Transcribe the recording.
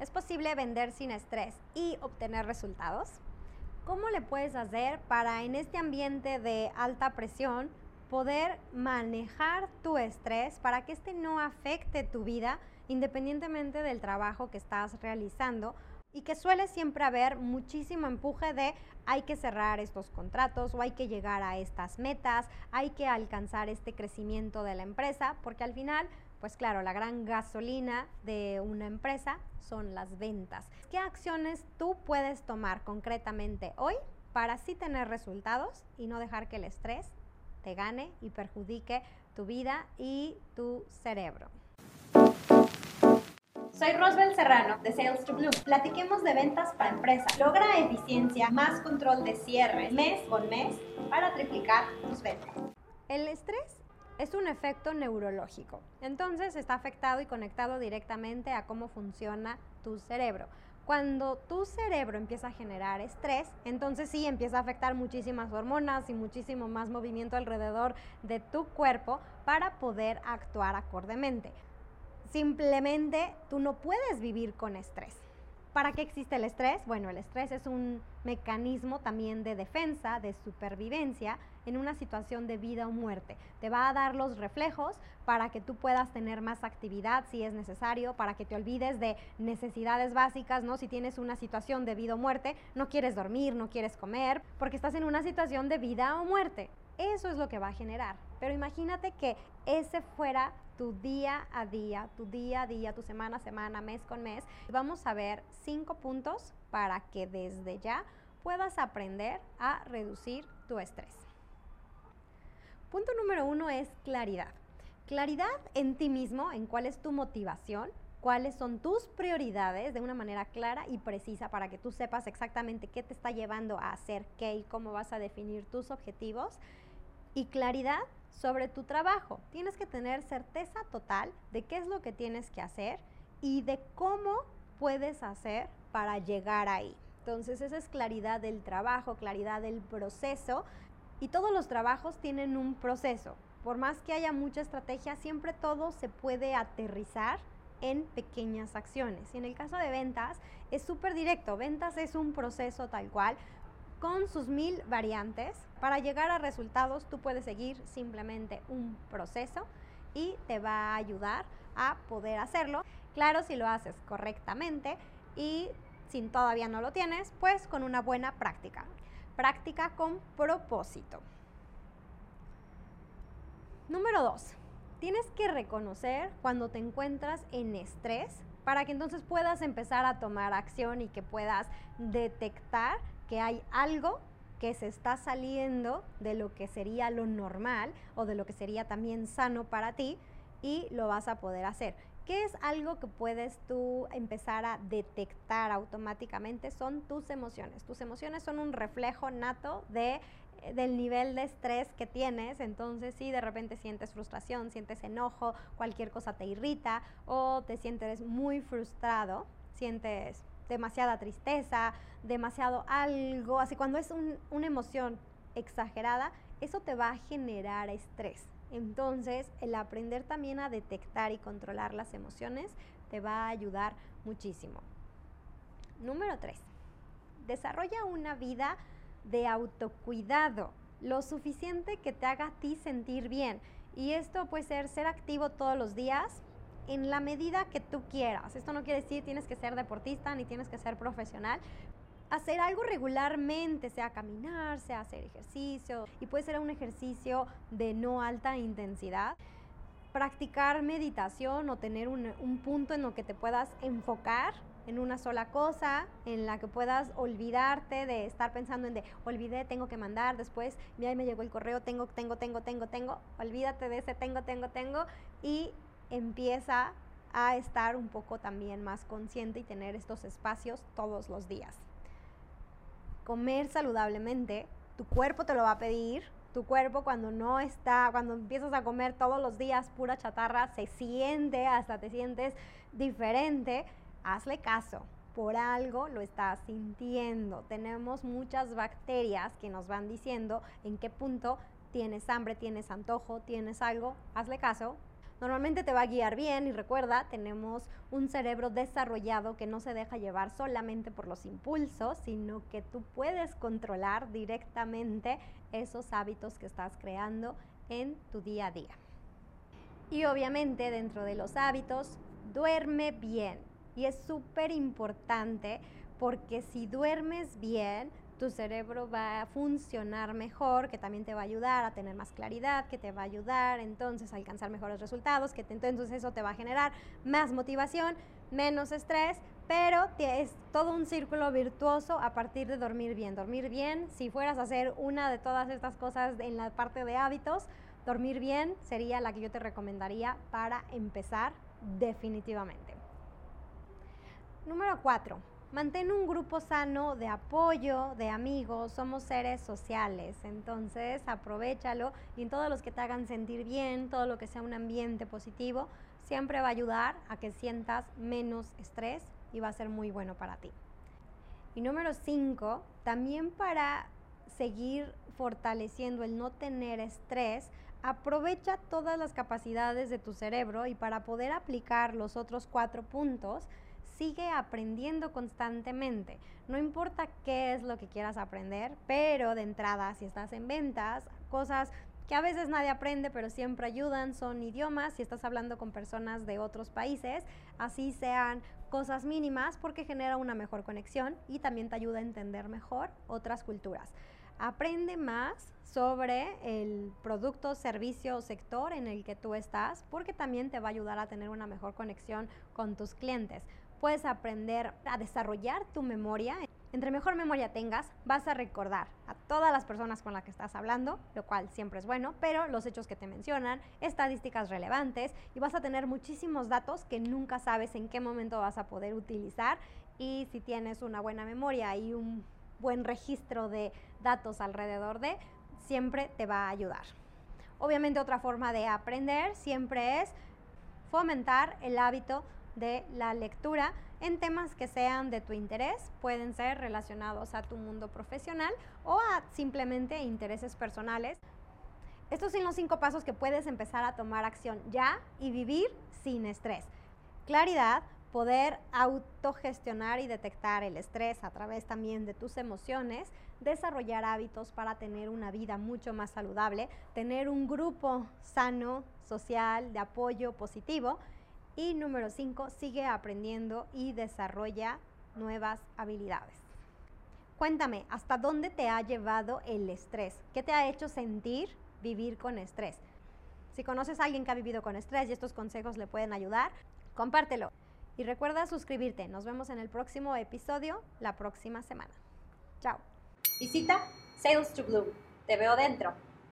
¿Es posible vender sin estrés y obtener resultados? ¿Cómo le puedes hacer para en este ambiente de alta presión poder manejar tu estrés para que este no afecte tu vida independientemente del trabajo que estás realizando? y que suele siempre haber muchísimo empuje de hay que cerrar estos contratos o hay que llegar a estas metas, hay que alcanzar este crecimiento de la empresa, porque al final pues claro, la gran gasolina de una empresa son las ventas. ¿Qué acciones tú puedes tomar concretamente hoy para así tener resultados y no dejar que el estrés te gane y perjudique tu vida y tu cerebro? Soy Rosbel Serrano de Sales to Blue. Platiquemos de ventas para empresas. Logra eficiencia, más control de cierre mes con mes para triplicar tus ventas. El estrés es un efecto neurológico. Entonces está afectado y conectado directamente a cómo funciona tu cerebro. Cuando tu cerebro empieza a generar estrés, entonces sí empieza a afectar muchísimas hormonas y muchísimo más movimiento alrededor de tu cuerpo para poder actuar acordemente. Simplemente tú no puedes vivir con estrés. ¿Para qué existe el estrés? Bueno, el estrés es un mecanismo también de defensa, de supervivencia en una situación de vida o muerte. Te va a dar los reflejos para que tú puedas tener más actividad si es necesario, para que te olvides de necesidades básicas, ¿no? Si tienes una situación de vida o muerte, no quieres dormir, no quieres comer, porque estás en una situación de vida o muerte. Eso es lo que va a generar. Pero imagínate que ese fuera tu día a día, tu día a día, tu semana a semana, mes con mes. Vamos a ver cinco puntos para que desde ya puedas aprender a reducir tu estrés. Punto número uno es claridad. Claridad en ti mismo, en cuál es tu motivación, cuáles son tus prioridades de una manera clara y precisa para que tú sepas exactamente qué te está llevando a hacer qué y cómo vas a definir tus objetivos. Y claridad sobre tu trabajo. Tienes que tener certeza total de qué es lo que tienes que hacer y de cómo puedes hacer para llegar ahí. Entonces esa es claridad del trabajo, claridad del proceso y todos los trabajos tienen un proceso. Por más que haya mucha estrategia, siempre todo se puede aterrizar en pequeñas acciones. Y en el caso de ventas es súper directo. Ventas es un proceso tal cual con sus mil variantes. Para llegar a resultados tú puedes seguir simplemente un proceso y te va a ayudar a poder hacerlo. Claro, si lo haces correctamente y si todavía no lo tienes, pues con una buena práctica. Práctica con propósito. Número dos, tienes que reconocer cuando te encuentras en estrés para que entonces puedas empezar a tomar acción y que puedas detectar que hay algo que se está saliendo de lo que sería lo normal o de lo que sería también sano para ti y lo vas a poder hacer. ¿Qué es algo que puedes tú empezar a detectar automáticamente? Son tus emociones. Tus emociones son un reflejo nato de del nivel de estrés que tienes, entonces si de repente sientes frustración, sientes enojo, cualquier cosa te irrita o te sientes muy frustrado, sientes demasiada tristeza, demasiado algo, así cuando es una emoción exagerada, eso te va a generar estrés. Entonces, el aprender también a detectar y controlar las emociones te va a ayudar muchísimo. Número 3. Desarrolla una vida de autocuidado, lo suficiente que te haga a ti sentir bien. Y esto puede ser ser activo todos los días, en la medida que tú quieras. Esto no quiere decir tienes que ser deportista ni tienes que ser profesional. Hacer algo regularmente, sea caminar, sea hacer ejercicio, y puede ser un ejercicio de no alta intensidad. Practicar meditación o tener un, un punto en lo que te puedas enfocar en una sola cosa, en la que puedas olvidarte de estar pensando en de, olvidé, tengo que mandar, después, ya me llegó el correo, tengo, tengo, tengo, tengo, tengo, olvídate de ese tengo, tengo, tengo, y empieza a estar un poco también más consciente y tener estos espacios todos los días. Comer saludablemente, tu cuerpo te lo va a pedir. Tu cuerpo cuando no está, cuando empiezas a comer todos los días pura chatarra, se siente, hasta te sientes diferente. Hazle caso, por algo lo estás sintiendo. Tenemos muchas bacterias que nos van diciendo en qué punto tienes hambre, tienes antojo, tienes algo. Hazle caso, normalmente te va a guiar bien y recuerda, tenemos un cerebro desarrollado que no se deja llevar solamente por los impulsos, sino que tú puedes controlar directamente esos hábitos que estás creando en tu día a día. Y obviamente dentro de los hábitos, duerme bien. Y es súper importante porque si duermes bien, tu cerebro va a funcionar mejor, que también te va a ayudar a tener más claridad, que te va a ayudar entonces a alcanzar mejores resultados, que entonces eso te va a generar más motivación, menos estrés, pero es todo un círculo virtuoso a partir de dormir bien. Dormir bien, si fueras a hacer una de todas estas cosas en la parte de hábitos, dormir bien sería la que yo te recomendaría para empezar definitivamente. Número 4 mantén un grupo sano de apoyo, de amigos, somos seres sociales, entonces aprovechalo y todos los que te hagan sentir bien, todo lo que sea un ambiente positivo, siempre va a ayudar a que sientas menos estrés y va a ser muy bueno para ti. Y número 5, también para seguir fortaleciendo el no tener estrés, aprovecha todas las capacidades de tu cerebro y para poder aplicar los otros cuatro puntos, sigue aprendiendo constantemente. No importa qué es lo que quieras aprender, pero de entrada, si estás en ventas, cosas que a veces nadie aprende, pero siempre ayudan, son idiomas, si estás hablando con personas de otros países, así sean cosas mínimas, porque genera una mejor conexión y también te ayuda a entender mejor otras culturas. Aprende más sobre el producto, servicio o sector en el que tú estás, porque también te va a ayudar a tener una mejor conexión con tus clientes puedes aprender a desarrollar tu memoria. Entre mejor memoria tengas, vas a recordar a todas las personas con las que estás hablando, lo cual siempre es bueno, pero los hechos que te mencionan, estadísticas relevantes y vas a tener muchísimos datos que nunca sabes en qué momento vas a poder utilizar y si tienes una buena memoria y un buen registro de datos alrededor de, siempre te va a ayudar. Obviamente otra forma de aprender siempre es fomentar el hábito de la lectura en temas que sean de tu interés, pueden ser relacionados a tu mundo profesional o a simplemente intereses personales. Estos son los cinco pasos que puedes empezar a tomar acción ya y vivir sin estrés. Claridad, poder autogestionar y detectar el estrés a través también de tus emociones, desarrollar hábitos para tener una vida mucho más saludable, tener un grupo sano, social, de apoyo positivo y número 5, sigue aprendiendo y desarrolla nuevas habilidades. Cuéntame, ¿hasta dónde te ha llevado el estrés? ¿Qué te ha hecho sentir vivir con estrés? Si conoces a alguien que ha vivido con estrés y estos consejos le pueden ayudar, compártelo. Y recuerda suscribirte. Nos vemos en el próximo episodio la próxima semana. Chao. Visita Sales to Bloom. Te veo dentro.